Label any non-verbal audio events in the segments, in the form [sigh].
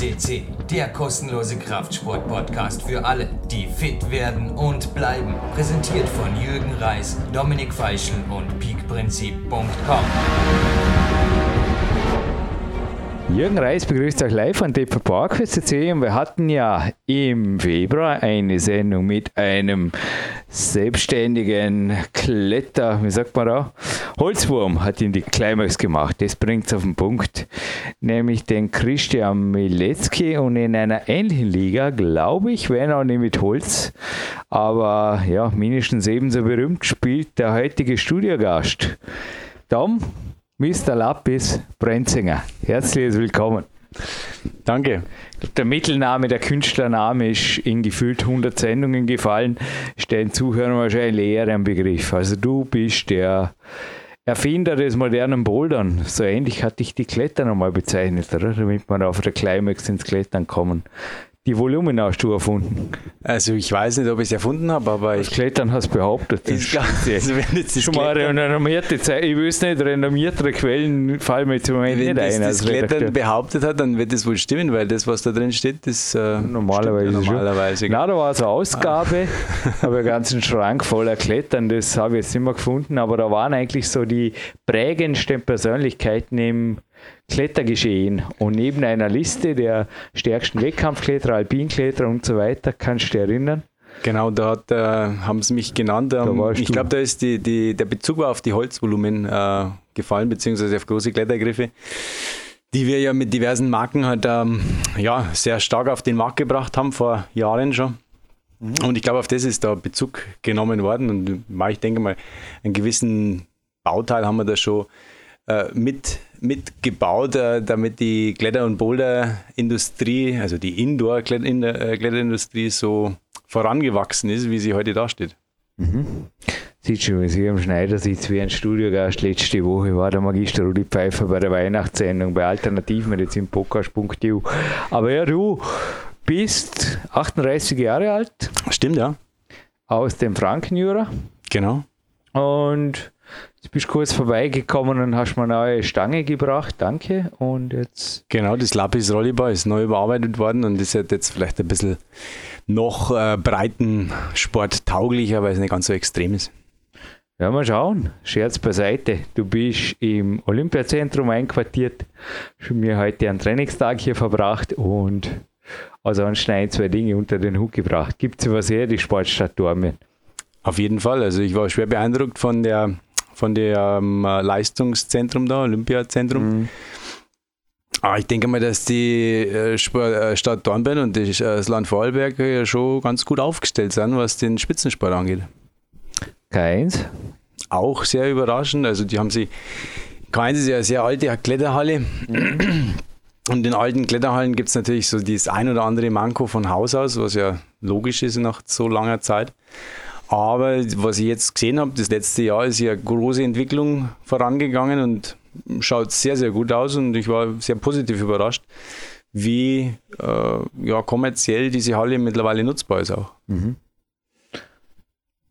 FCC, der kostenlose Kraftsport-Podcast für alle, die fit werden und bleiben. Präsentiert von Jürgen Reis, Dominik Feischl und peakprinzip.com. Jürgen Reis begrüßt euch live an TV Park FCC und wir hatten ja im Februar eine Sendung mit einem selbstständigen Kletter, wie sagt man da? Holzwurm hat ihn die Climax gemacht. Das bringt es auf den Punkt. Nämlich den Christian Milecki und in einer ähnlichen Liga, glaube ich, wenn auch nicht mit Holz, aber ja, mindestens ebenso berühmt spielt der heutige Studiogast. Tom, Mr. Lapis Brenzinger. Herzlich willkommen. Danke. Der Mittelname, der Künstlername ist in gefühlt 100 Sendungen gefallen, ist den Zuhörern wahrscheinlich eher ein Begriff. Also du bist der Erfinder des modernen Bouldern. So ähnlich hatte ich die Kletter nochmal bezeichnet, oder? damit man auf der Climax ins Klettern kommen die Volumen hast du erfunden. Also ich weiß nicht, ob ich es erfunden habe, aber das ich... Klettern hast behauptet. Das ist. Also wenn jetzt Schon mal renommierte Zeit. Ich weiß nicht, renommierte Quellen fallen mir jetzt im Moment wenn nicht ein. das Klettern behauptet hat, dann wird das wohl stimmen, weil das, was da drin steht, das äh, normalerweise, ja normalerweise. Nein, da war so eine Ausgabe, habe einen ganzen Schrank voller Klettern, das habe ich jetzt nicht mehr gefunden, aber da waren eigentlich so die prägendsten Persönlichkeiten im Klettergeschehen. Und neben einer Liste der stärksten Wettkampfkletterer, Alpinkletterer und so weiter, kannst du dich erinnern? Genau, da hat, äh, haben sie mich genannt. Ähm, ich glaube, da ist die, die, der Bezug war auf die Holzvolumen äh, gefallen, beziehungsweise auf große Klettergriffe, die wir ja mit diversen Marken halt ähm, ja, sehr stark auf den Markt gebracht haben, vor Jahren schon. Mhm. Und ich glaube, auf das ist da Bezug genommen worden. Und ich denke mal, einen gewissen Bauteil haben wir da schon äh, mit mitgebaut, äh, damit die Kletter- und Boulder-Industrie, also die Indoor-Kletterindustrie äh, so vorangewachsen ist, wie sie heute dasteht. Mhm. Sieht schon, wie sie am Schneider sitzt wie ein Studiogast. Letzte Woche war der Magister Rudi Pfeiffer bei der Weihnachtssendung bei Alternativmedizin Podcast.eu. Aber ja, du bist 38 Jahre alt. Stimmt, ja. Aus dem Frankenjura. Genau. Und Jetzt bist du kurz vorbeigekommen und hast mir eine neue Stange gebracht. Danke. Und jetzt. Genau, das Lapis Rollerball ist neu überarbeitet worden und ist jetzt vielleicht ein bisschen noch äh, Breitensport tauglicher, weil es nicht ganz so extrem ist. Ja, mal schauen. Scherz beiseite. Du bist im Olympiazentrum einquartiert. Schon mir heute einen Trainingstag hier verbracht und also anscheinend zwei Dinge unter den Hut gebracht. Gibt es was her, die Sportstadt Dormien? Auf jeden Fall. Also ich war schwer beeindruckt von der von dem äh, Leistungszentrum da, Olympiazentrum. Mhm. Ah, ich denke mal, dass die äh, äh Stadt Dornbirn und äh, das Land Vorarlberg ja schon ganz gut aufgestellt sind, was den Spitzensport angeht. Keins. Auch sehr überraschend. Also die haben sie, Keins ist ja eine sehr alte Kletterhalle. Mhm. Und in alten Kletterhallen gibt es natürlich so das ein oder andere Manko von Haus aus, was ja logisch ist nach so langer Zeit. Aber was ich jetzt gesehen habe, das letzte Jahr ist ja große Entwicklung vorangegangen und schaut sehr, sehr gut aus und ich war sehr positiv überrascht, wie äh, ja, kommerziell diese Halle mittlerweile nutzbar ist auch. Mhm.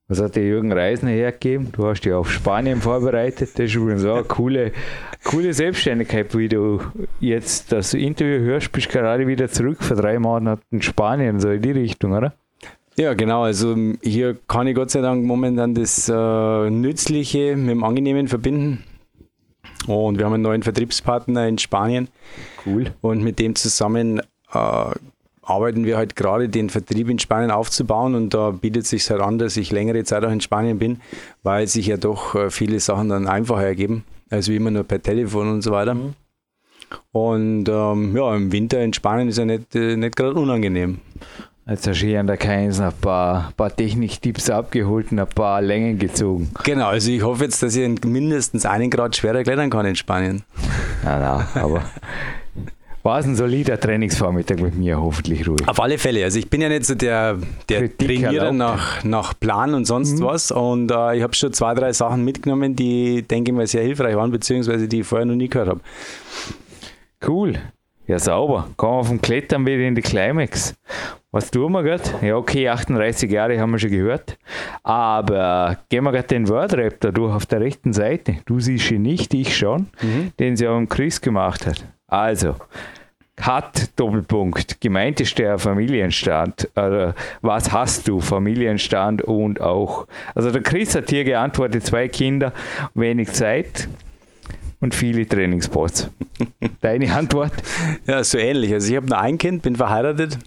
Was hat der Jürgen Reisner hergegeben? Du hast dich auf Spanien vorbereitet. Das ist übrigens auch eine coole, coole Selbstständigkeit, wie du jetzt das Interview hörst, bist gerade wieder zurück vor drei Monaten in Spanien, so in die Richtung, oder? Ja, genau. Also hier kann ich Gott sei Dank momentan das äh, Nützliche mit dem Angenehmen verbinden. Und wir haben einen neuen Vertriebspartner in Spanien. Cool. Und mit dem zusammen äh, arbeiten wir halt gerade den Vertrieb in Spanien aufzubauen. Und da bietet es sich halt an, dass ich längere Zeit auch in Spanien bin, weil sich ja doch äh, viele Sachen dann einfacher ergeben, als wie immer nur per Telefon und so weiter. Mhm. Und ähm, ja, im Winter in Spanien ist ja nicht, äh, nicht gerade unangenehm. Jetzt hast du hier an der Keins ein paar, paar Techniktipps abgeholt und ein paar Längen gezogen. Genau, also ich hoffe jetzt, dass ich mindestens einen Grad schwerer klettern kann in Spanien. Ja, na, aber war es ein solider Trainingsvormittag mit mir, hoffentlich ruhig. Auf alle Fälle. Also ich bin ja nicht so der, der Trainierer nach, nach Plan und sonst mhm. was. Und äh, ich habe schon zwei, drei Sachen mitgenommen, die, denke ich mal, sehr hilfreich waren, beziehungsweise die ich vorher noch nie gehört habe. Cool. Ja, sauber. Kommen wir vom Klettern wieder in die Climax. Was tun wir gerade? Ja, okay, 38 Jahre haben wir schon gehört. Aber gehen wir gerade den Wordrap da durch auf der rechten Seite. Du siehst ihn nicht, ich schon, mhm. den sie auch im Chris gemacht hat. Also, hat Doppelpunkt. Gemeint ist der Familienstand. Also, was hast du? Familienstand und auch. Also der Chris hat hier geantwortet, zwei Kinder, wenig Zeit und viele Trainingspots. [laughs] Deine Antwort? Ja, so ähnlich. Also ich habe nur ein Kind, bin verheiratet.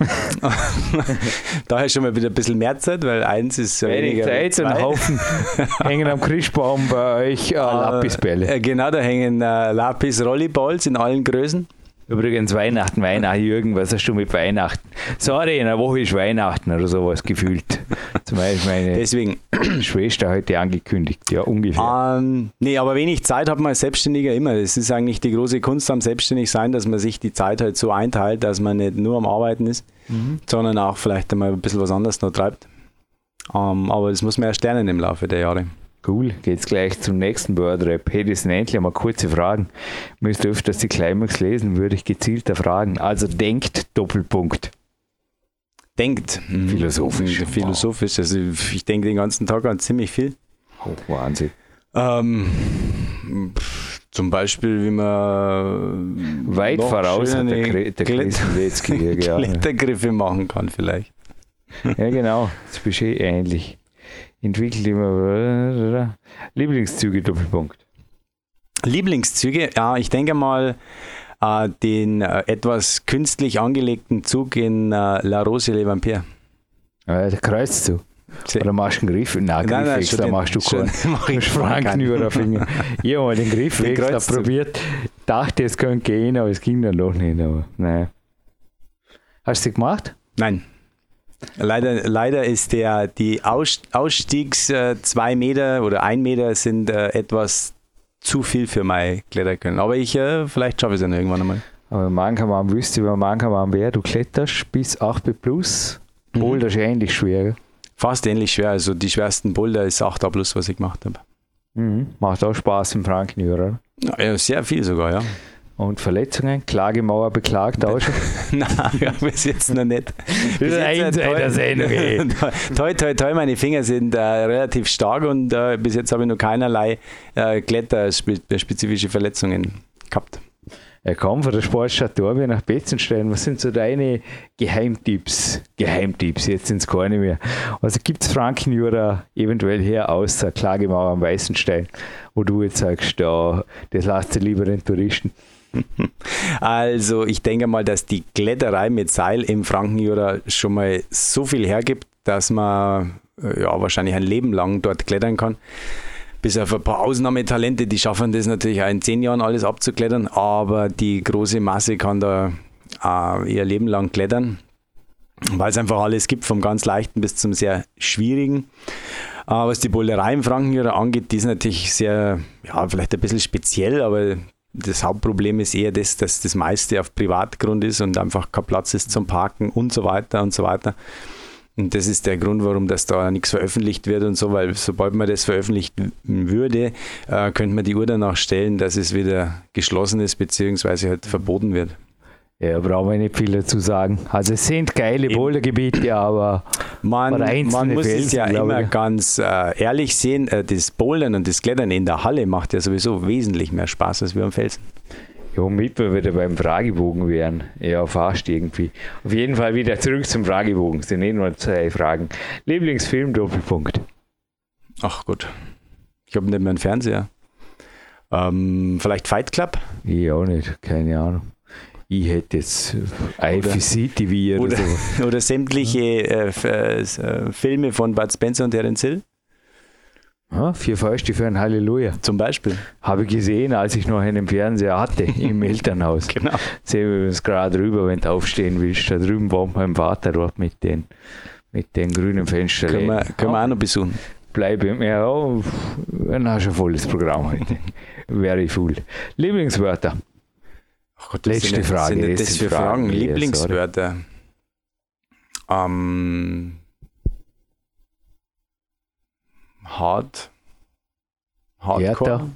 [laughs] Daher schon mal wieder ein bisschen mehr Zeit, weil eins ist so Wenig Zeit und ein Haufen [laughs] hängen am Christbaum bei euch äh, Lapisbälle. Äh, genau, da hängen äh, Lapis-Rolliballs in allen Größen. Übrigens Weihnachten, Weihnachten, Jürgen, was hast du mit Weihnachten? Sorry, in einer Woche ist Weihnachten oder sowas gefühlt. Zum Beispiel meine Deswegen. Schwester heute angekündigt, ja ungefähr. Ähm, nee, aber wenig Zeit hat man als Selbstständiger immer. Das ist eigentlich die große Kunst am Selbstständigsein, dass man sich die Zeit halt so einteilt, dass man nicht nur am Arbeiten ist, mhm. sondern auch vielleicht einmal ein bisschen was anderes noch treibt. Ähm, aber das muss man erst lernen im Laufe der Jahre. Cool, geht's gleich zum nächsten Wordrap. Hätte ich endlich mal kurze Fragen. Müsst öfters die Climax lesen, würde ich gezielter fragen. Also denkt Doppelpunkt. Denkt. Mhm. Philosophisch. Mhm, philosophisch. Also ich denke den ganzen Tag an ziemlich viel. Oh, Wahnsinn. Ähm, zum Beispiel, wie man weit voraus hat der, der [laughs] Klettergriffe machen kann vielleicht. Ja genau, das ist ähnlich entwickelt immer Lieblingszüge Doppelpunkt. Lieblingszüge, ja, ich denke mal äh, den äh, etwas künstlich angelegten Zug in äh, La Rose Le Vampire. Ja, der Kreuzzug. Oder machst du einen Griff? Nein, nein, nein da machst du keinen. [laughs] Mach ich Franken über den Finger. ich habe mal den Griff den probiert. Dachte, es könnte gehen, aber es ging dann doch nicht. Aber nein. Hast du sie gemacht? Nein. Leider, leider ist der, die Aus, Ausstiegs äh, zwei Meter oder ein Meter sind äh, etwas zu viel für mein Kletterkönnen. Aber ich, äh, vielleicht schaffe ich es dann irgendwann einmal. Aber manchmal wüsste, wie manchmal wer du kletterst bis 8B plus. Mhm. Boulder ist ähnlich schwer. Fast ähnlich schwer. Also die schwersten Boulder ist 8A plus, was ich gemacht habe. Mhm. Macht auch Spaß im Franken, oder? Ja, sehr viel sogar, ja. Und Verletzungen? Klagemauer beklagt auch schon? [laughs] Nein, bis jetzt noch nicht. Das ist ein der Sendung. [laughs] toi, toi, toi, meine Finger sind äh, relativ stark und äh, bis jetzt habe ich noch keinerlei äh, kletterspezifische Verletzungen gehabt. Er kam von der Sportstadt Dorby nach Betzenstein. Was sind so deine Geheimtipps? Geheimtipps, jetzt sind es keine mehr. Also gibt es Frankenjura eventuell her außer Klagemauer am Weißenstein, wo du jetzt sagst, ja, das lasst ihr lieber den Touristen. Also ich denke mal, dass die Kletterei mit Seil im Frankenjura schon mal so viel hergibt, dass man äh, ja, wahrscheinlich ein Leben lang dort klettern kann. Bis auf ein paar Ausnahmetalente, die schaffen das natürlich auch in zehn Jahren alles abzuklettern, aber die große Masse kann da äh, ihr Leben lang klettern, weil es einfach alles gibt, vom ganz leichten bis zum sehr schwierigen. Äh, was die Boulderei im Frankenjura angeht, die ist natürlich sehr, ja, vielleicht ein bisschen speziell, aber das Hauptproblem ist eher das, dass das meiste auf Privatgrund ist und einfach kein Platz ist zum Parken und so weiter und so weiter. Und das ist der Grund, warum das da nichts veröffentlicht wird und so, weil sobald man das veröffentlicht würde, äh, könnte man die Uhr danach stellen, dass es wieder geschlossen ist, beziehungsweise halt verboten wird. Ja, brauchen wir nicht viel dazu sagen. Also es sind geile Bouldergebiete, aber man, man muss Felsen, es ja immer ich. ganz äh, ehrlich sehen, äh, das Bouldern und das Klettern in der Halle macht ja sowieso wesentlich mehr Spaß als wir am Felsen. Ja, mit wir wieder beim Fragebogen wären. Ja, fast irgendwie. Auf jeden Fall wieder zurück zum Fragebogen. Es sind eh nur zwei Fragen. Lieblingsfilm, Doppelpunkt. Ach gut. Ich habe nicht mehr einen Fernseher. Ähm, vielleicht Fight Club? Ich auch nicht, keine Ahnung ich hätte jetzt IFC-TV oder, oder, so. [laughs] Oder sämtliche äh, äh, Filme von Bud Spencer und Terence Hill. Ja, vier Fäuste für ein Halleluja. Zum Beispiel. Habe ich gesehen, als ich noch einen Fernseher hatte [laughs] im Elternhaus. genau. Sehen wir uns gerade rüber, wenn du aufstehen willst. Da drüben war mein Vater dort mit den, mit den grünen Fenstern. Können wir, können wir auch noch besuchen. Bleibe mir ja, dann hast du ein volles Programm heute. [laughs] Very full. Lieblingswörter. Ach Gott, letzte sind, Frage. Sind das für Fragen? Fragen? Lieblingswörter. Ähm, hart. Hardcore.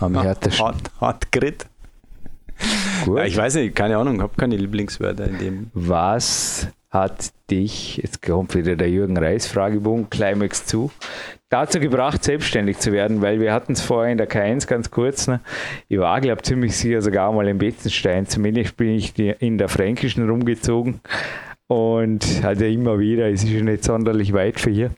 Härtesten. [laughs] Hard, hard Grit. Gut. Ja, ich weiß nicht, keine Ahnung, ich habe keine Lieblingswörter in dem. Was hat dich, jetzt kommt wieder der Jürgen Reis Fragebogen, Climax zu, dazu gebracht, selbstständig zu werden, weil wir hatten es vorher in der K1 ganz kurz. Ne? Ich war, glaube ich, ziemlich sicher sogar mal in Betzenstein. Zumindest bin ich in der Fränkischen rumgezogen und also immer wieder, es ist nicht sonderlich weit für hier.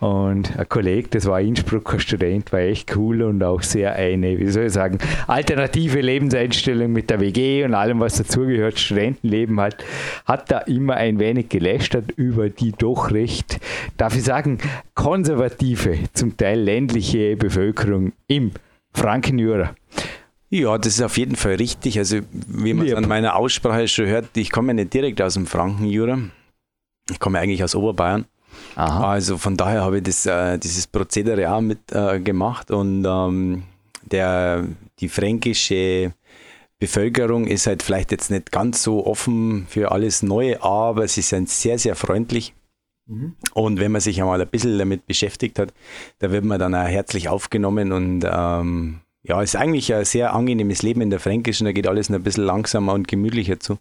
Und ein Kollege, das war Innsbrucker Student, war echt cool und auch sehr eine, wie soll ich sagen, alternative Lebenseinstellung mit der WG und allem, was dazugehört, Studentenleben halt, hat da immer ein wenig gelästert über die doch recht, darf ich sagen, konservative, zum Teil ländliche Bevölkerung im Frankenjura. Ja, das ist auf jeden Fall richtig. Also, wie man es an meiner Aussprache schon hört, ich komme nicht direkt aus dem Frankenjura. Ich komme eigentlich aus Oberbayern. Aha. Also von daher habe ich das, äh, dieses Prozedere auch mitgemacht äh, und ähm, der, die fränkische Bevölkerung ist halt vielleicht jetzt nicht ganz so offen für alles Neue, aber sie sind sehr, sehr freundlich. Mhm. Und wenn man sich einmal ein bisschen damit beschäftigt hat, da wird man dann auch herzlich aufgenommen und ähm, ja, ist eigentlich ein sehr angenehmes Leben in der Fränkischen. Da geht alles ein bisschen langsamer und gemütlicher zu,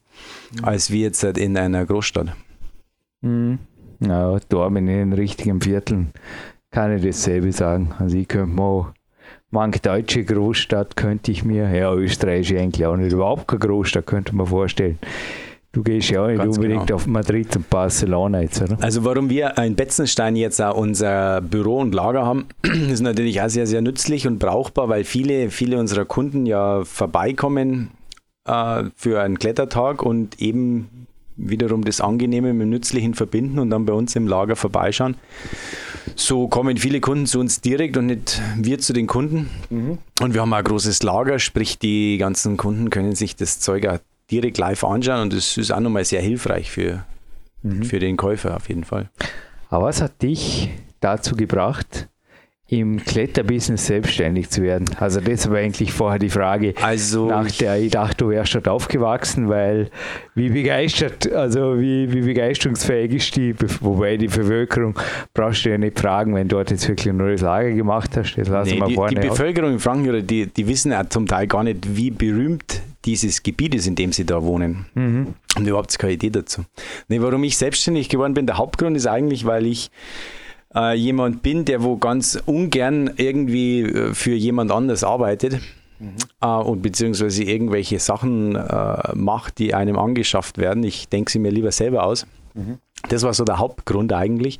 mhm. als wie jetzt halt in einer Großstadt. Mhm. Ja, da in den richtigen Vierteln kann ich dasselbe sagen. Also ich könnte mal manche deutsche Großstadt könnte ich mir, ja, Österreich ist eigentlich auch nicht überhaupt keine Großstadt, könnte man vorstellen. Du gehst ja auch nicht Ganz unbedingt genau. auf Madrid und Barcelona jetzt, oder? Also warum wir in Betzenstein jetzt auch unser Büro und Lager haben, [clears throat] ist natürlich auch sehr, sehr nützlich und brauchbar, weil viele, viele unserer Kunden ja vorbeikommen äh, für einen Klettertag und eben wiederum das Angenehme mit dem Nützlichen verbinden und dann bei uns im Lager vorbeischauen. So kommen viele Kunden zu uns direkt und nicht wir zu den Kunden. Mhm. Und wir haben ein großes Lager, sprich die ganzen Kunden können sich das Zeug auch direkt live anschauen und das ist auch nochmal sehr hilfreich für, mhm. für den Käufer auf jeden Fall. Aber was hat dich dazu gebracht, im Kletterbusiness selbstständig zu werden? Also das war eigentlich vorher die Frage, also nach der ich dachte, du wärst dort aufgewachsen, weil wie begeistert, also wie, wie begeisterungsfähig ist die, wobei die Bevölkerung brauchst du ja nicht fragen, wenn du dort jetzt wirklich ein neues Lager gemacht hast. Das lassen nee, wir die, vorne die Bevölkerung in Frankreich, die, die wissen ja zum Teil gar nicht, wie berühmt dieses Gebiet ist, in dem sie da wohnen. Mhm. Und überhaupt keine Idee dazu. Nee, warum ich selbstständig geworden bin, der Hauptgrund ist eigentlich, weil ich äh, jemand bin, der wo ganz ungern irgendwie äh, für jemand anders arbeitet. Mhm. Äh, und beziehungsweise irgendwelche Sachen äh, macht, die einem angeschafft werden. Ich denke sie mir lieber selber aus. Mhm. Das war so der Hauptgrund eigentlich.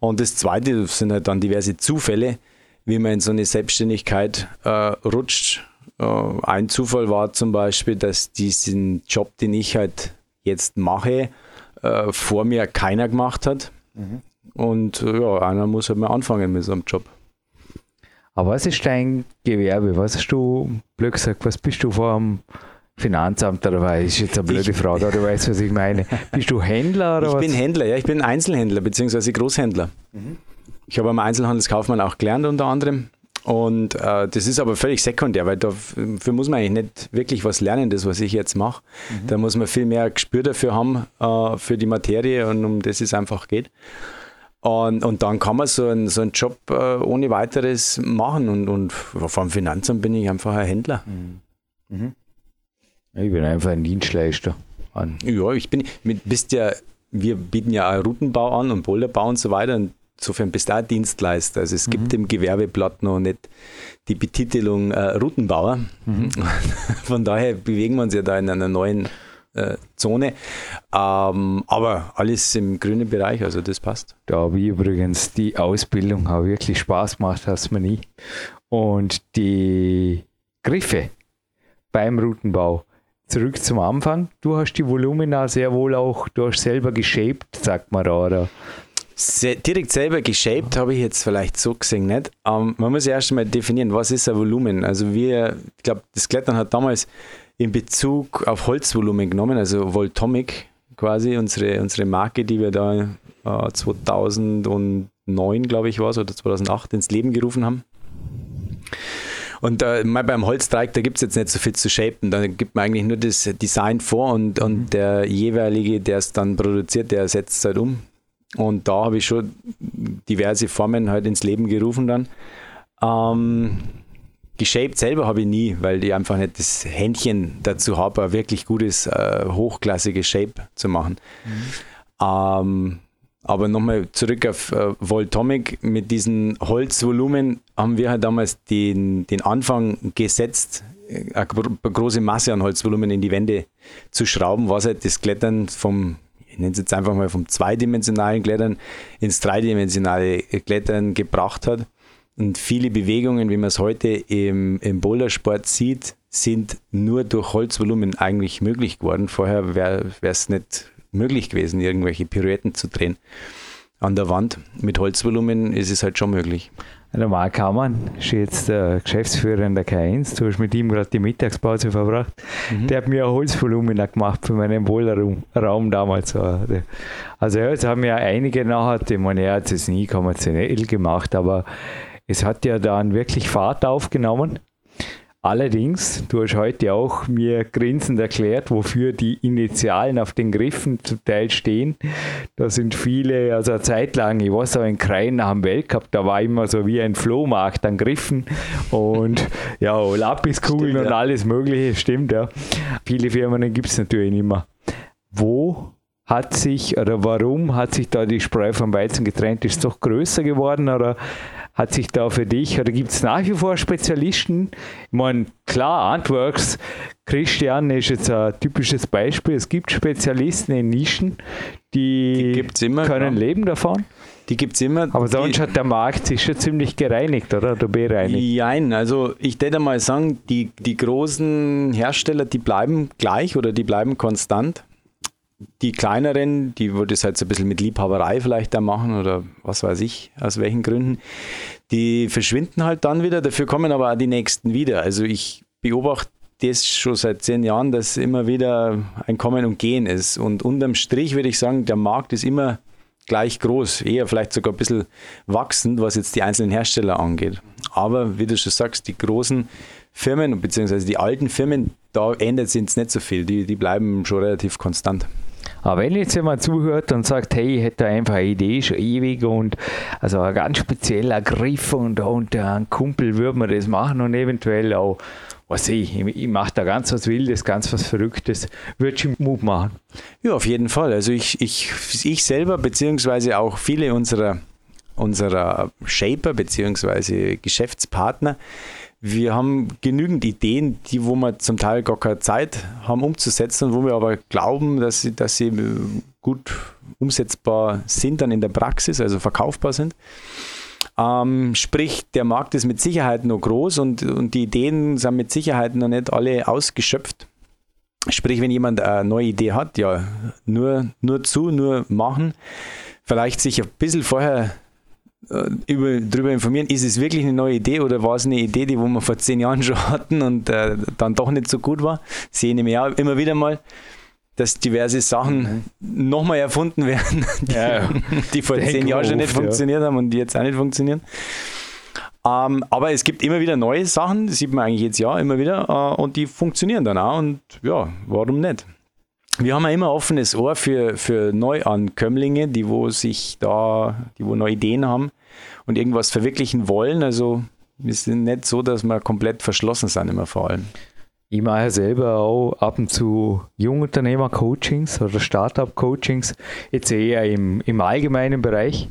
Und das zweite sind halt dann diverse Zufälle, wie man in so eine Selbstständigkeit äh, rutscht. Ein Zufall war zum Beispiel, dass diesen Job, den ich halt jetzt mache, vor mir keiner gemacht hat. Mhm. Und äh, ja, einer muss halt mal anfangen mit so einem Job. Aber was ist dein Gewerbe? Was hast du, blöd gesagt, was bist du vor dem Finanzamt oder was? Ist jetzt eine blöde ich, Frage, oder du weißt, was ich meine. Bist du Händler oder ich was? Ich bin Händler, ja, ich bin Einzelhändler bzw. Großhändler. Mhm. Ich habe am Einzelhandelskaufmann auch gelernt unter anderem. Und äh, das ist aber völlig sekundär, weil dafür muss man eigentlich nicht wirklich was lernen, das, was ich jetzt mache. Mhm. Da muss man viel mehr Gespür dafür haben, äh, für die Materie und um das es einfach geht. Und, und dann kann man so einen, so einen Job äh, ohne weiteres machen. Und, und vom Finanzamt bin ich einfach ein Händler. Mhm. mhm. Ich bin einfach ein Dienstleister. An. Ja, ich bin, mit, bist ja, wir bieten ja auch Routenbau an und Boulderbau und so weiter. Und insofern bist du auch Dienstleister. Also es mhm. gibt im Gewerbeblatt noch nicht die Betitelung äh, Routenbauer. Mhm. [laughs] Von daher bewegen wir uns ja da in einer neuen äh, Zone. Ähm, aber alles im grünen Bereich, also das passt. Da habe ich übrigens die Ausbildung auch wirklich Spaß gemacht, hast mir nie. Und die Griffe beim Routenbau. Zurück zum Anfang. Du hast die Volumina sehr wohl auch, du hast selber geshaped, sagt man da, oder? Se direkt selber geshaped habe ich jetzt vielleicht so gesehen nicht. Ähm, man muss ja erst mal definieren, was ist ein Volumen. Also wir, ich glaube, das Klettern hat damals in Bezug auf Holzvolumen genommen, also Voltomic quasi, unsere, unsere Marke, die wir da äh, 2009, glaube ich, war es, oder 2008 ins Leben gerufen haben. Und äh, mal beim Holztreik, da gibt es jetzt nicht so viel zu shapen. Da gibt man eigentlich nur das Design vor und, und mhm. der jeweilige, der es dann produziert, der setzt es halt um. Und da habe ich schon diverse Formen halt ins Leben gerufen dann. Ähm, Geshaped selber habe ich nie, weil ich einfach nicht das Händchen dazu habe, ein wirklich gutes, äh, hochklassiges Shape zu machen. Mhm. Ähm, Aber nochmal zurück auf äh, Voltomic. Mit diesem Holzvolumen haben wir halt damals den, den Anfang gesetzt, äh, eine große Masse an Holzvolumen in die Wände zu schrauben, was halt das Klettern vom, ich nenne es jetzt einfach mal vom zweidimensionalen Klettern ins dreidimensionale Klettern gebracht hat. Und viele Bewegungen, wie man es heute im, im Bouldersport sieht, sind nur durch Holzvolumen eigentlich möglich geworden. Vorher wäre es nicht möglich gewesen, irgendwelche Pirouetten zu drehen an der Wand. Mit Holzvolumen ist es halt schon möglich. Normal kann man, ist jetzt der Geschäftsführer in der K1, du hast mit ihm gerade die Mittagspause verbracht. Mhm. Der hat mir ein Holzvolumen gemacht für meinen Boilerraum damals. Also ja, jetzt haben ja einige nachher, ich meine, er hat es nie konventionell gemacht, aber es hat ja dann wirklich Fahrt aufgenommen. Allerdings, du hast heute auch mir grinsend erklärt, wofür die Initialen auf den Griffen zum Teil stehen. Da sind viele, also eine Zeit lang, ich war so in Krein nach dem Weltcup, da war immer so wie ein Flohmarkt an Griffen und ja, Lapiskugeln und ja. alles Mögliche, stimmt ja. Viele Firmen gibt es natürlich nicht mehr. Wo hat sich oder warum hat sich da die Spreu vom Weizen getrennt? Ist es doch größer geworden oder hat sich da für dich, oder gibt es nach wie vor Spezialisten? Ich meine, klar, Antworks, Christian ist jetzt ein typisches Beispiel. Es gibt Spezialisten in Nischen, die, die immer, können klar. leben davon. Die gibt es immer. Aber sonst hat der Markt sich schon ziemlich gereinigt, oder? Du bereinigt. Nein, also ich würde mal sagen, die, die großen Hersteller, die bleiben gleich oder die bleiben konstant die kleineren, die würde es halt so ein bisschen mit Liebhaberei vielleicht da machen oder was weiß ich, aus welchen Gründen, die verschwinden halt dann wieder, dafür kommen aber auch die nächsten wieder. Also ich beobachte das schon seit zehn Jahren, dass immer wieder ein Kommen und Gehen ist. Und unterm Strich würde ich sagen, der Markt ist immer gleich groß, eher vielleicht sogar ein bisschen wachsend, was jetzt die einzelnen Hersteller angeht. Aber wie du schon sagst, die großen Firmen beziehungsweise die alten Firmen, da ändert sich nicht so viel. Die, die bleiben schon relativ konstant. Aber wenn jetzt jemand zuhört und sagt, hey, ich hätte einfach eine Idee schon ewig und also ein ganz spezieller Griff und, und ein Kumpel würde mir das machen und eventuell auch, was ich, ich mache da ganz was Wildes, ganz was Verrücktes, würde ich Mut machen. Ja, auf jeden Fall. Also ich, ich, ich selber, beziehungsweise auch viele unserer, unserer Shaper, beziehungsweise Geschäftspartner, wir haben genügend Ideen, die wo wir zum Teil gar keine Zeit haben umzusetzen wo wir aber glauben, dass sie, dass sie gut umsetzbar sind dann in der Praxis, also verkaufbar sind. Ähm, sprich, der Markt ist mit Sicherheit noch groß und, und die Ideen sind mit Sicherheit noch nicht alle ausgeschöpft. Sprich, wenn jemand eine neue Idee hat, ja, nur, nur zu, nur machen. Vielleicht sich ein bisschen vorher äh, über, darüber informieren, ist es wirklich eine neue Idee oder war es eine Idee, die wo wir vor zehn Jahren [laughs] schon hatten und äh, dann doch nicht so gut war. Sehe ich ja immer wieder mal, dass diverse Sachen mhm. nochmal erfunden werden, [laughs] die, ja, die vor zehn Jahren schon nicht ja. funktioniert haben und die jetzt auch nicht funktionieren. Ähm, aber es gibt immer wieder neue Sachen, das sieht man eigentlich jetzt ja immer wieder äh, und die funktionieren dann auch und ja, warum nicht? Wir haben ja immer offenes Ohr für, für Neuankömmlinge, die wo sich da, die wo neue Ideen haben und irgendwas verwirklichen wollen. Also wir sind nicht so, dass wir komplett verschlossen sind immer vor allem. Ich mache selber auch ab und zu Jungunternehmer-Coachings oder Startup-Coachings, jetzt eher im, im allgemeinen Bereich.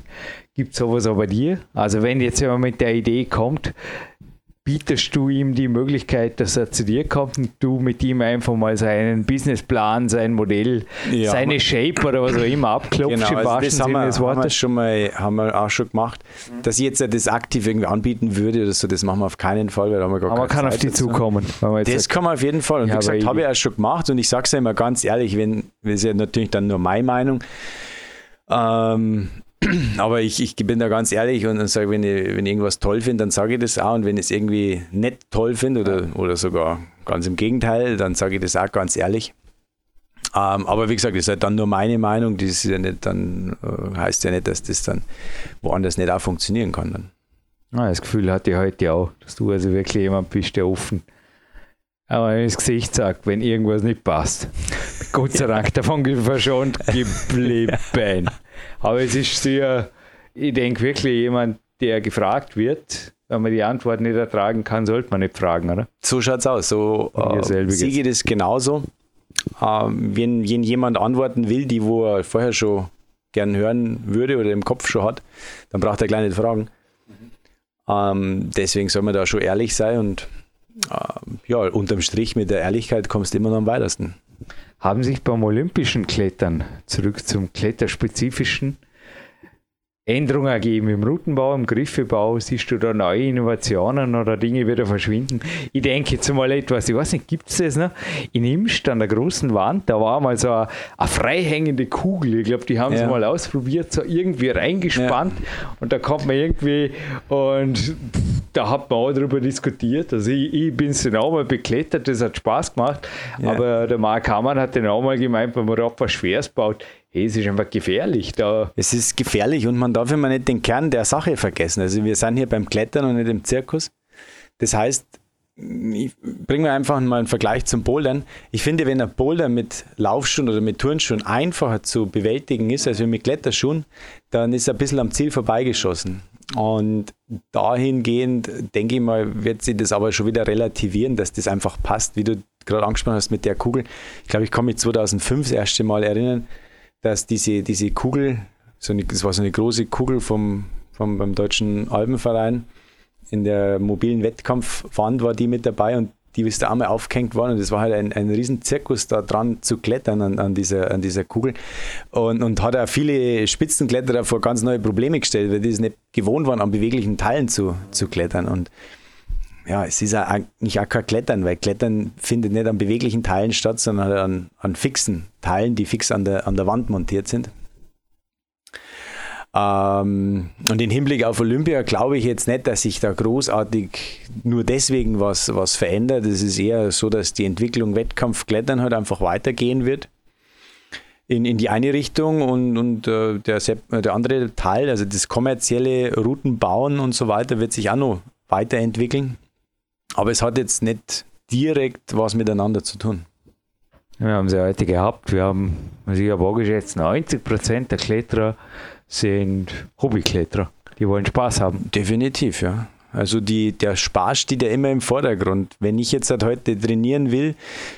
Gibt es sowas auch bei dir? Also wenn jetzt jemand mit der Idee kommt, bietest du ihm die Möglichkeit, dass er zu dir kommt und du mit ihm einfach mal seinen Businessplan, sein Modell, ja, seine Shape oder was auch immer abklopfst. Genau, also das haben wir, haben wir, schon mal, haben wir auch schon gemacht. Dass ich jetzt das aktiv irgendwie anbieten würde oder so, das machen wir auf keinen Fall, weil da haben wir gar Aber man kann Zeit auf die zukommen. Das sagt, kann man auf jeden Fall. Und wie gesagt, habe ich auch schon gemacht und ich sage es ja immer ganz ehrlich, wenn, das ist ja natürlich dann nur meine Meinung, ähm, [clears throat] aber ich, ich bin da ganz ehrlich und, sage, wenn ich, wenn ich irgendwas toll finde, dann sage ich das auch. Und wenn ich es irgendwie nicht toll finde oder, oder sogar ganz im Gegenteil, dann sage ich das auch ganz ehrlich. Ähm, aber wie gesagt, das ist halt dann nur meine Meinung. Das ist ja nicht, dann äh, heißt ja nicht, dass das dann woanders nicht auch funktionieren kann. Dann. Ah, das Gefühl hatte ich heute auch, dass du also wirklich jemand bist, der offen aber ins Gesicht sagt, wenn irgendwas nicht passt. Gott sei [laughs] Dank davon verschont geblieben. [laughs] Aber es ist sehr, ich denke wirklich, jemand, der gefragt wird, wenn man die Antwort nicht ertragen kann, sollte man nicht fragen, oder? So schaut es aus. So äh, sehe das genauso. Äh, wenn, wenn jemand antworten will, die wo er vorher schon gern hören würde oder im Kopf schon hat, dann braucht er gleich nicht fragen. Mhm. Ähm, deswegen soll man da schon ehrlich sein und äh, ja, unterm Strich mit der Ehrlichkeit kommst du immer noch am weitesten. Haben sich beim olympischen Klettern, zurück zum Kletterspezifischen, Änderungen ergeben im Routenbau, im Griffebau? Siehst du da neue Innovationen oder Dinge wieder verschwinden? Ich denke jetzt mal etwas, ich weiß nicht, gibt es das noch? In Imst an der großen Wand, da war mal so eine, eine freihängende Kugel. Ich glaube, die haben ja. es mal ausprobiert, so irgendwie reingespannt ja. und da kommt man irgendwie und da hat man auch darüber diskutiert. Also ich, ich bin es dann auch mal beklettert, das hat Spaß gemacht, ja. aber der Mark Hamann hat dann auch mal gemeint, wenn man da was Schweres baut, hey, es ist einfach gefährlich. Da es ist gefährlich und man darf immer nicht den Kern der Sache vergessen. Also wir sind hier beim Klettern und nicht im Zirkus. Das heißt, ich bringe mir einfach mal einen Vergleich zum Bouldern. Ich finde, wenn ein Boulder mit Laufschuhen oder mit Turnschuhen einfacher zu bewältigen ist als mit Kletterschuhen, dann ist er ein bisschen am Ziel vorbeigeschossen. Und dahingehend, denke ich mal, wird sich das aber schon wieder relativieren, dass das einfach passt, wie du gerade angesprochen hast mit der Kugel. Ich glaube, ich kann mich 2005 das erste Mal erinnern, dass diese, diese Kugel, so eine, das war so eine große Kugel vom, vom beim Deutschen Alpenverein, in der mobilen Wettkampfwand war die mit dabei und die ist da einmal aufgehängt worden und es war halt ein, ein riesen Zirkus da dran zu klettern an, an, dieser, an dieser Kugel und, und hat auch viele Spitzenkletterer vor ganz neue Probleme gestellt, weil die es nicht gewohnt waren, an beweglichen Teilen zu, zu klettern und ja, es ist eigentlich auch kein Klettern, weil Klettern findet nicht an beweglichen Teilen statt, sondern an, an fixen Teilen, die fix an der, an der Wand montiert sind. Ähm, und im Hinblick auf Olympia glaube ich jetzt nicht, dass sich da großartig nur deswegen was, was verändert. Es ist eher so, dass die Entwicklung Wettkampfklettern halt einfach weitergehen wird. In, in die eine Richtung und, und äh, der, der andere Teil, also das kommerzielle Routenbauen und so weiter, wird sich auch noch weiterentwickeln. Aber es hat jetzt nicht direkt was miteinander zu tun. Wir haben sie heute gehabt. Wir haben, also ich habe geschätzt, 90 Prozent der Kletterer sind Hobbykletterer. Die wollen Spaß haben. Definitiv, ja. Also die, der Spaß steht ja immer im Vordergrund. Wenn ich jetzt halt heute trainieren will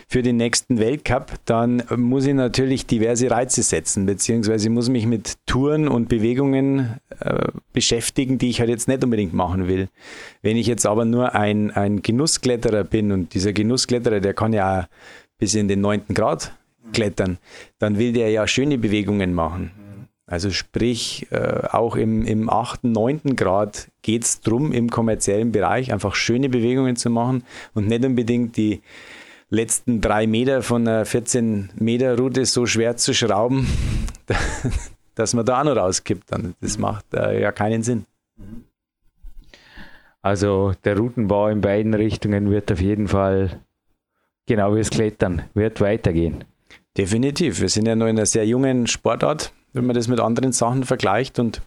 für den nächsten Weltcup, dann muss ich natürlich diverse Reize setzen, beziehungsweise muss mich mit Touren und Bewegungen äh, beschäftigen, die ich halt jetzt nicht unbedingt machen will. Wenn ich jetzt aber nur ein, ein Genusskletterer bin und dieser Genusskletterer, der kann ja auch bis in den neunten Grad klettern, dann will der ja schöne Bewegungen machen. Also sprich, äh, auch im, im 8., 9. Grad geht es darum, im kommerziellen Bereich einfach schöne Bewegungen zu machen und nicht unbedingt die letzten drei Meter von einer 14 Meter Route so schwer zu schrauben, [laughs] dass man da auch noch rauskippt. Dann. Das macht äh, ja keinen Sinn. Also der Routenbau in beiden Richtungen wird auf jeden Fall, genau wie das Klettern, wird weitergehen. Definitiv. Wir sind ja noch in einer sehr jungen Sportart wenn man das mit anderen Sachen vergleicht. Und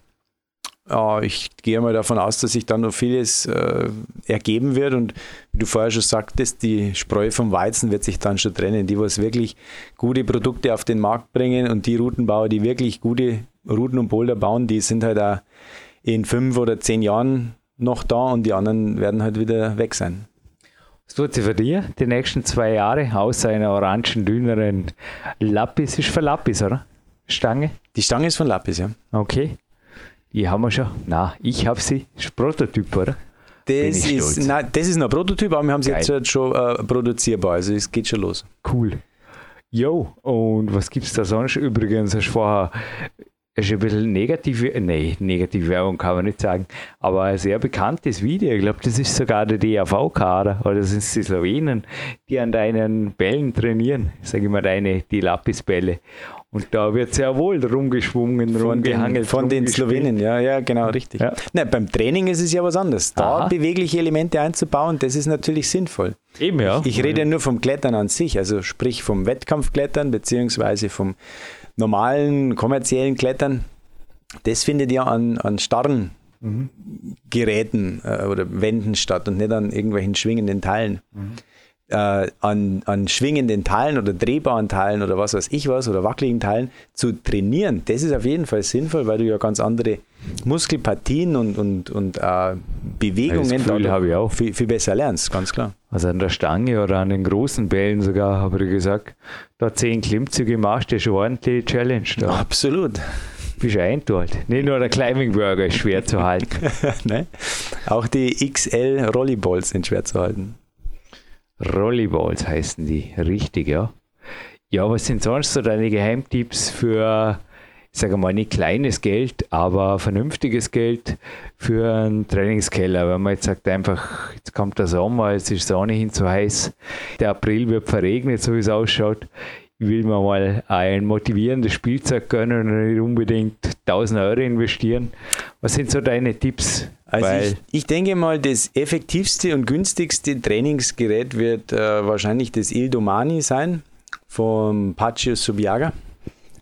äh, ich gehe mal davon aus, dass sich da noch vieles äh, ergeben wird. Und wie du vorher schon sagtest, die Spreu vom Weizen wird sich dann schon trennen. Die, was wirklich gute Produkte auf den Markt bringen und die Routenbauer, die wirklich gute Routen und Boulder bauen, die sind halt auch in fünf oder zehn Jahren noch da und die anderen werden halt wieder weg sein. Was tut sie für dich die nächsten zwei Jahre, außer einer orangen, dünneren Lapis? Ist für Lapis, oder? Stange? Die Stange ist von Lapis, ja. Okay. Die haben wir schon. Na, ich habe sie. Das ist Prototyp, oder? Das ist, nein, das ist noch ein Prototyp, aber wir haben sie Geil. jetzt schon äh, produzierbar. Also es geht schon los. Cool. Jo, und was gibt es da sonst? Übrigens, hast du vorher ist ein bisschen negative, nee, negative Werbung kann man nicht sagen, aber ein sehr bekanntes Video. Ich glaube, das ist sogar der DAV-Kader oder das sind die Slowenen, die an deinen Bällen trainieren. Sage ich mal, deine, die Lapisbälle. Und da wird sehr wohl rumgeschwungen, von rumgehangelt. Den, von den Slowenen, ja, ja, genau, richtig. Ja. Na, beim Training ist es ja was anderes. Da Aha. bewegliche Elemente einzubauen, das ist natürlich sinnvoll. Eben, ja. Ich, ich rede ja nur vom Klettern an sich, also sprich vom Wettkampfklettern beziehungsweise vom normalen kommerziellen Klettern. Das findet ja an, an starren mhm. Geräten äh, oder Wänden statt und nicht an irgendwelchen schwingenden Teilen. Mhm äh, an, an schwingenden Teilen oder drehbaren Teilen oder was weiß ich was oder wackeligen Teilen zu trainieren, das ist auf jeden Fall sinnvoll, weil du ja ganz andere Muskelpartien und, und, und äh, Bewegungen auch. Viel, viel besser lernst, ganz klar. Also an der Stange oder an den großen Bällen sogar, habe ich gesagt, da zehn Klimmzüge machst, das ist ordentliche Challenge. Da. Absolut. Bist einteilt. Nicht nur der Climbing Burger ist schwer zu halten. [laughs] ne? Auch die XL Rollyballs sind schwer zu halten. Rollyballs heißen die, richtig, ja. Ja, was sind sonst so deine Geheimtipps für, ich sage mal, nicht kleines Geld, aber vernünftiges Geld für einen Trainingskeller? Wenn man jetzt sagt, einfach, jetzt kommt der Sommer, jetzt ist es ohnehin zu heiß, der April wird verregnet, so wie es ausschaut. Will mir mal ein motivierendes Spielzeug gönnen und nicht unbedingt 1000 Euro investieren. Was sind so deine Tipps? Also ich, ich, denke mal, das effektivste und günstigste Trainingsgerät wird äh, wahrscheinlich das Ildomani sein vom Paccio Subiaga.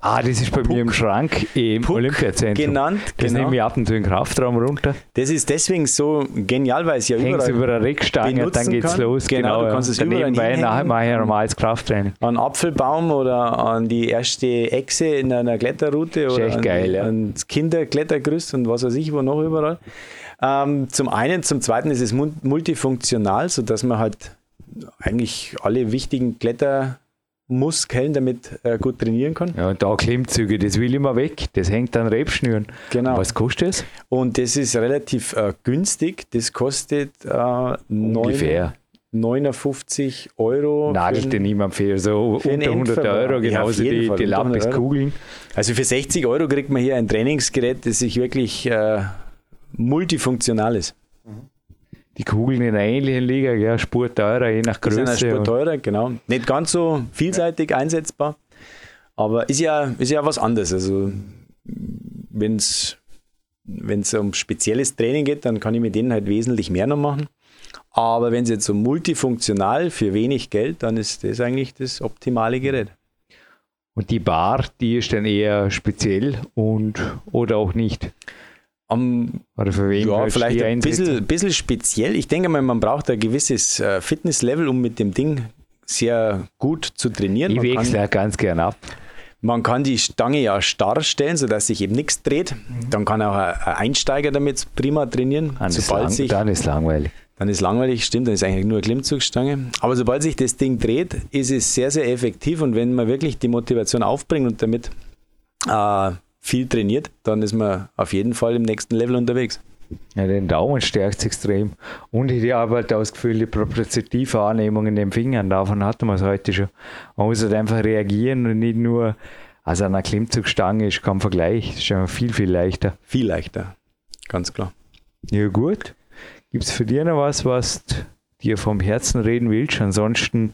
Ah, das ist bei Puck. mir im Schrank im Puck Olympiazentrum. Genannt, das genau. nehme ich ab und zu in den Kraftraum runter. Das ist deswegen so genial, weil es ja Hängst überall über eine Reckstange, dann geht's kann. los. Genau, genau, du kannst es ja. Nebenbei nachher mache ich ein normales Krafttraining. An Apfelbaum oder an die erste Echse in einer Kletterroute oder an, geil, ja. ans Kinderklettergerüst und was weiß ich, wo noch überall. Ähm, zum einen, zum zweiten ist es multifunktional, sodass man halt eigentlich alle wichtigen Kletter Muskeln damit äh, gut trainieren kann. Ja, und da Klimmzüge, das will immer weg. Das hängt an Rebschnüren. Genau. Was kostet das? Und das ist relativ äh, günstig. Das kostet äh, ungefähr 59 Euro. Nagelt dir niemand für so für unter 100 Euro, genauso ja, die, die Lapis-Kugeln. Also für 60 Euro kriegt man hier ein Trainingsgerät, das sich wirklich äh, multifunktional ist. Die Kugeln in einer ähnlichen Liga, ja, Spur teurer, je nach Größe. Ist Spur teurer, genau. Nicht ganz so vielseitig ja. einsetzbar, aber ist ja, ist ja was anderes. Also, wenn es um spezielles Training geht, dann kann ich mit denen halt wesentlich mehr noch machen. Aber wenn es jetzt so multifunktional für wenig Geld, dann ist das eigentlich das optimale Gerät. Und die Bar, die ist dann eher speziell und oder auch nicht? Um, Oder für wen ja, vielleicht ein bisschen, bisschen, speziell. Ich denke mal, man braucht ein gewisses äh, Fitnesslevel, um mit dem Ding sehr gut zu trainieren. Ich wechsle ja ganz gern ab. Man kann die Stange ja starr stellen, sodass sich eben nichts dreht. Mhm. Dann kann auch ein Einsteiger damit prima trainieren. Dann, sobald ist, lang, sich, dann ist langweilig. Dann ist langweilig, stimmt, dann ist eigentlich nur eine Klimmzugstange. Aber sobald sich das Ding dreht, ist es sehr, sehr effektiv. Und wenn man wirklich die Motivation aufbringt und damit äh, viel trainiert, dann ist man auf jeden Fall im nächsten Level unterwegs. Ja, den Daumen stärkt es extrem. Und halt das Gefühl, die propriozeptive Wahrnehmung in den Fingern, davon hatten wir es heute schon. Man muss halt einfach reagieren und nicht nur, also an einer Klimmzugstange ist kein Vergleich, das ist schon viel, viel leichter. Viel leichter, ganz klar. Ja, gut. Gibt es für dich noch was, was dir vom Herzen reden willst? Ansonsten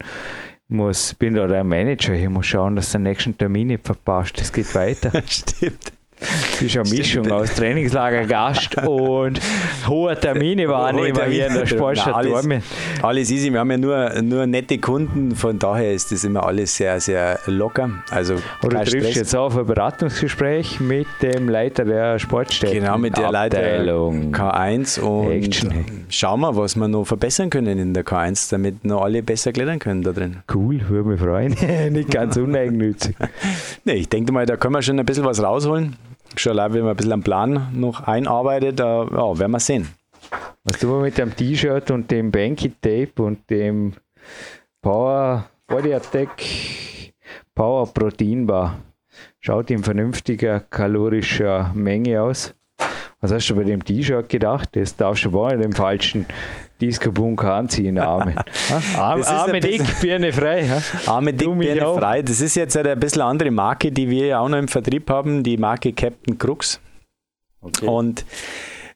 muss, bin da der Manager, ich muss schauen, dass der nächsten Termin nicht verpasst. Es geht weiter. [laughs] Stimmt. Das ist eine Mischung Stimmt. aus Trainingslagergast [laughs] und hoher Termine wahrnehmen hier in der Sportstadt alles, alles easy, wir haben ja nur, nur nette Kunden, von daher ist das immer alles sehr, sehr locker. Also Oder du triffst jetzt auf ein Beratungsgespräch mit dem Leiter der Sportstätte. Genau, mit der Abteilung. Leiter K1 und Action. schauen wir, was wir noch verbessern können in der K1, damit noch alle besser klettern können da drin. Cool, würde mich freuen. [laughs] Nicht ganz [laughs] uneigennützig. nee, ich denke mal, da können wir schon ein bisschen was rausholen schon allein, wenn man ein bisschen am Plan noch einarbeitet, äh, ja, werden wir sehen. Was tun wir mit dem T-Shirt und dem Banky Tape und dem Power Body Attack Power Protein Bar? Schaut in vernünftiger kalorischer Menge aus. Was hast du bei dem T-Shirt gedacht? Das darfst du wohl dem falschen Disco-Bunker anziehen, [laughs] Arme. Arme, Arme dick, Birne frei. Arme dick, Birne auch. frei. Das ist jetzt ein bisschen andere Marke, die wir ja auch noch im Vertrieb haben, die Marke Captain Crux. Okay. Und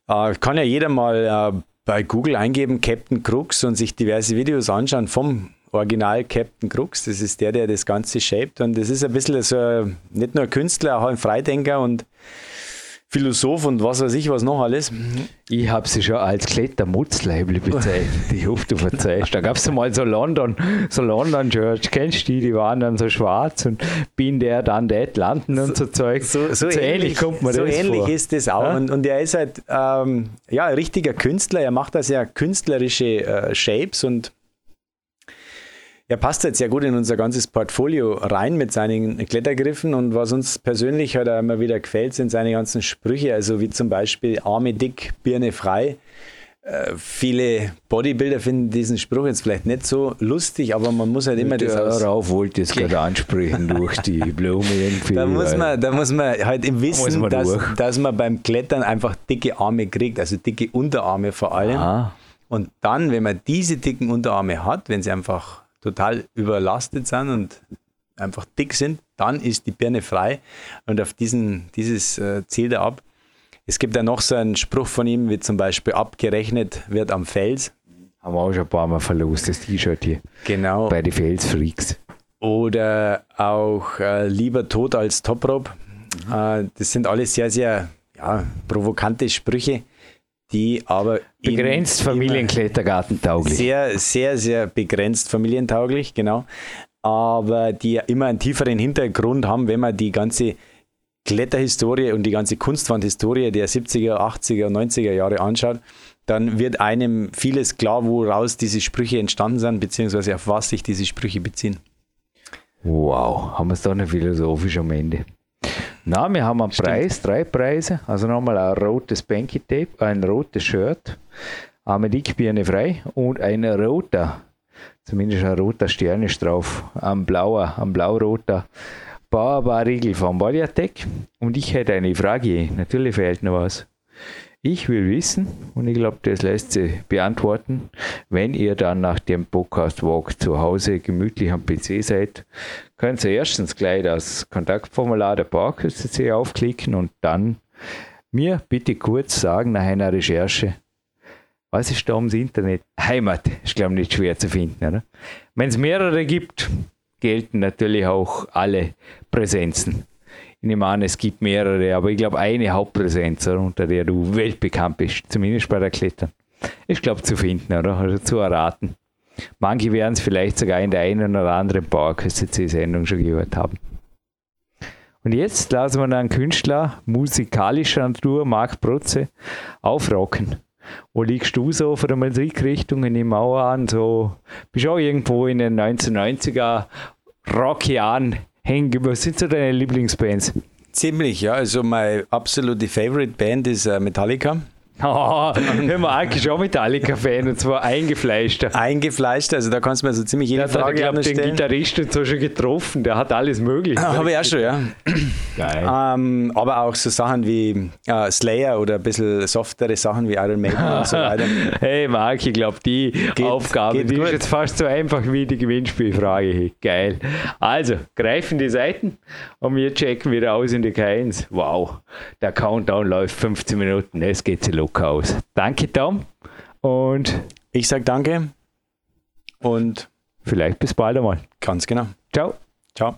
äh, kann ja jeder mal äh, bei Google eingeben, Captain Crux und sich diverse Videos anschauen vom Original Captain Crux. Das ist der, der das Ganze shaped. Und das ist ein bisschen so, nicht nur ein Künstler, auch ein Freidenker und Philosoph und was weiß ich, was noch alles. Ich habe sie schon als Klettermutzleibli bezeichnet. Ich hoffe, du verzeihst. Da gab es mal so London, so London Church, kennst du die? Die waren dann so schwarz und bin der dann der Atlanten und so, Zeug. So, so, so ähnlich, ähnlich, kommt man so das ähnlich vor. ist das auch. Ja? Und, und er ist halt ähm, ja, ein richtiger Künstler. Er macht da sehr künstlerische äh, Shapes und er passt halt sehr gut in unser ganzes Portfolio rein mit seinen Klettergriffen und was uns persönlich halt immer wieder gefällt, sind seine ganzen Sprüche, also wie zum Beispiel Arme dick, Birne frei. äh, viele Bodybuilder finden diesen Spruch jetzt vielleicht nicht so lustig, aber man muss halt immer das aus Darauf wollte ich es gerade ansprechen, durch die [laughs] Blume irgendwie. Da muss man, da muss man halt im Wissen, man dass, dass, man beim Klettern einfach dicke Arme kriegt, also dicke Unterarme vor allem. Ah. Und dann, wenn man diese dicken Unterarme hat, wenn sie einfach total überlastet sind und einfach dick sind, dann ist die Birne frei und auf diesen, dieses äh, zielt er ab. Es gibt ja noch so einen Spruch von ihm, wie zum Beispiel abgerechnet wird am Fels. Haben wir auch schon ein paar Mal verlost, das T-Shirt hier. Genau. Bei den Felsfreaks. Oder auch äh, lieber tot als Toprop. Mhm. Äh, das sind alles sehr, sehr ja, provokante Sprüche, die aber. Begrenzt Familienklettergarten tauglich. Sehr, sehr, sehr begrenzt familientauglich, genau. Aber die immer einen tieferen Hintergrund haben, wenn man die ganze Kletterhistorie und die ganze Kunstwandhistorie der 70er, 80er, 90er Jahre anschaut, dann wird einem vieles klar, woraus diese Sprüche entstanden sind, beziehungsweise auf was sich diese Sprüche beziehen. Wow, haben wir es da nicht philosophisch am Ende. Na, wir haben einen Stimmt. Preis, drei Preise. Also nochmal ein rotes Banky Tape, ein rotes Shirt, eine Dickbirne frei und ein roter, zumindest ein roter Stern ist drauf, ein blauer, ein blau-roter Bauerbar-Riegel vom Bodyatec. Und ich hätte eine Frage. Natürlich fehlt noch was. Ich will wissen, und ich glaube, das lässt sich beantworten, wenn ihr dann nach dem Podcast Walk zu Hause gemütlich am PC seid, könnt ihr erstens gleich das Kontaktformular der PowerQuest aufklicken und dann mir bitte kurz sagen nach einer Recherche, was ist da ums Internet? Heimat ist, glaube ich, nicht schwer zu finden. Wenn es mehrere gibt, gelten natürlich auch alle Präsenzen. Ich nehme an, es gibt mehrere, aber ich glaube eine Hauptpräsenz, unter der du weltbekannt bist, zumindest bei der Klettern. Ich glaube zu finden oder also zu erraten. Manche werden es vielleicht sogar in der einen oder anderen PowerQuest-Sendung schon gehört haben. Und jetzt lassen wir einen Künstler musikalischer Natur, Marc Protze, aufrocken. Wo liegst du so von der Musikrichtung in die Mauer an? So, bist du auch irgendwo in den 1990er Rockjahren hängen Was sind so deine Lieblingsbands? Ziemlich, ja. Also meine absolute Favorite Band ist äh, Metallica. [laughs] Oh, wir waren eigentlich auch Metallica-Fan und zwar eingefleischter. Eingefleischter, also da kannst du mir so ziemlich jede ja, Frage stellen. Ich habe den Gitarristen so schon getroffen, der hat alles möglich. Ah, habe ich auch schon, ja. [clears throat] Geil. Ähm, aber auch so Sachen wie äh, Slayer oder ein bisschen softere Sachen wie Iron Maiden und so weiter. [laughs] Hey Marc, ich glaube, die geht, Aufgabe, geht die gut. ist jetzt fast so einfach wie die Gewinnspielfrage. Geil. Also, greifen die Seiten und wir checken wieder aus in die K1. Wow, der Countdown läuft 15 Minuten, es geht so los. Lookhaus. Danke, Tom. Und ich sage danke. Und vielleicht bis bald einmal. Ganz genau. Ciao. Ciao.